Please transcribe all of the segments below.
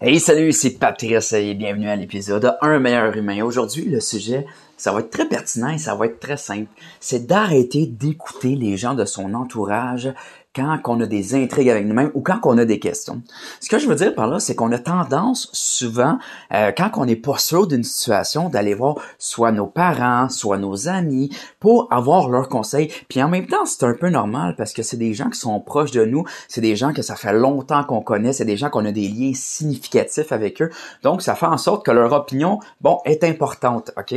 Hey, salut, c'est Patrice et bienvenue à l'épisode Un meilleur humain. Aujourd'hui, le sujet, ça va être très pertinent et ça va être très simple. C'est d'arrêter d'écouter les gens de son entourage quand on a des intrigues avec nous-mêmes ou quand on a des questions. Ce que je veux dire par là, c'est qu'on a tendance souvent, euh, quand on n'est pas sûr d'une situation, d'aller voir soit nos parents, soit nos amis pour avoir leurs conseils. Puis en même temps, c'est un peu normal parce que c'est des gens qui sont proches de nous, c'est des gens que ça fait longtemps qu'on connaît, c'est des gens qu'on a des liens significatifs avec eux. Donc, ça fait en sorte que leur opinion, bon, est importante, OK?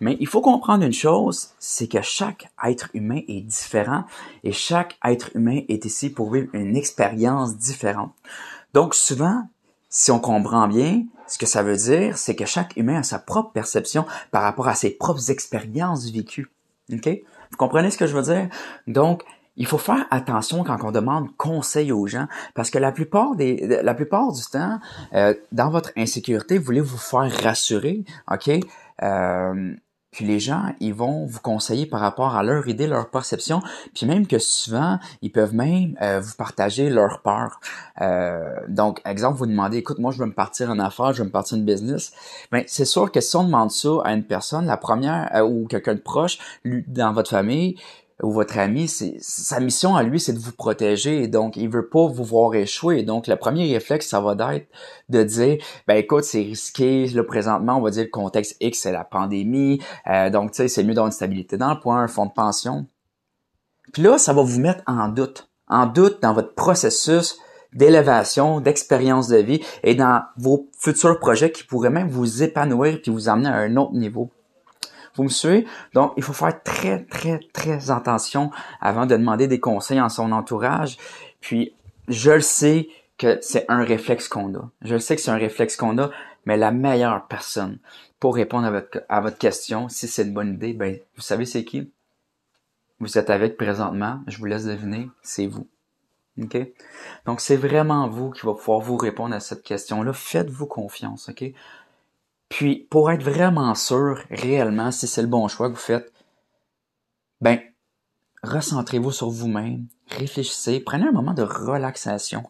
Mais il faut comprendre une chose, c'est que chaque être humain est différent et chaque être humain est ici pour vivre une expérience différente. Donc souvent, si on comprend bien, ce que ça veut dire, c'est que chaque humain a sa propre perception par rapport à ses propres expériences vécues. OK? Vous comprenez ce que je veux dire? Donc, il faut faire attention quand on demande conseil aux gens, parce que la plupart des, la plupart du temps, euh, dans votre insécurité, vous voulez vous faire rassurer, ok? Euh, puis les gens, ils vont vous conseiller par rapport à leur idée, leur perception, puis même que souvent, ils peuvent même euh, vous partager leur peur. Euh, donc, exemple, vous demandez, écoute, moi, je veux me partir en affaires, je veux me partir en business. Ben, c'est sûr que si on demande ça à une personne, la première, euh, ou quelqu'un de proche, dans votre famille, ou votre ami, c'est sa mission à lui, c'est de vous protéger. Donc, il veut pas vous voir échouer. Donc, le premier réflexe, ça va être de dire, ben écoute, c'est risqué. Là, présentement, on va dire le contexte X, c'est la pandémie. Euh, donc, tu sais, c'est mieux d'avoir une stabilité dans le point, un fonds de pension. Puis là, ça va vous mettre en doute. En doute dans votre processus d'élévation, d'expérience de vie et dans vos futurs projets qui pourraient même vous épanouir puis vous amener à un autre niveau. Vous me suivez? Donc, il faut faire très, très, très attention avant de demander des conseils en son entourage. Puis, je le sais que c'est un réflexe qu'on a. Je le sais que c'est un réflexe qu'on a, mais la meilleure personne pour répondre à votre, à votre question, si c'est une bonne idée, ben, vous savez c'est qui? Vous êtes avec présentement, je vous laisse deviner, c'est vous. OK? Donc, c'est vraiment vous qui va pouvoir vous répondre à cette question-là. Faites-vous confiance, OK? Puis, pour être vraiment sûr, réellement, si c'est le bon choix que vous faites, ben, recentrez-vous sur vous-même, réfléchissez, prenez un moment de relaxation.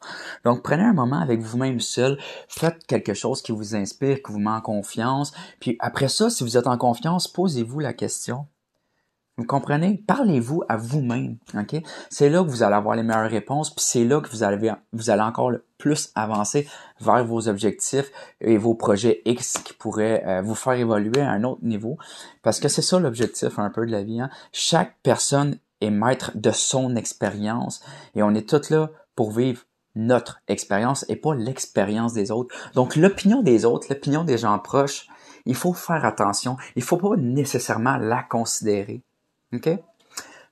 Donc, prenez un moment avec vous-même seul, faites quelque chose qui vous inspire, qui vous met en confiance. Puis après ça, si vous êtes en confiance, posez-vous la question, vous comprenez? Parlez-vous à vous-même, ok? C'est là que vous allez avoir les meilleures réponses, puis c'est là que vous allez, vous allez encore plus avancer vers vos objectifs et vos projets X qui pourraient euh, vous faire évoluer à un autre niveau. Parce que c'est ça l'objectif un peu de la vie. Hein? Chaque personne est maître de son expérience et on est tous là pour vivre notre expérience et pas l'expérience des autres. Donc l'opinion des autres, l'opinion des gens proches, il faut faire attention. Il faut pas nécessairement la considérer. OK?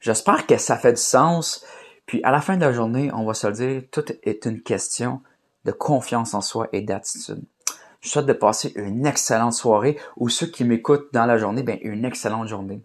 J'espère que ça fait du sens. Puis à la fin de la journée, on va se le dire, tout est une question de confiance en soi et d'attitude. Je souhaite de passer une excellente soirée ou ceux qui m'écoutent dans la journée, ben une excellente journée.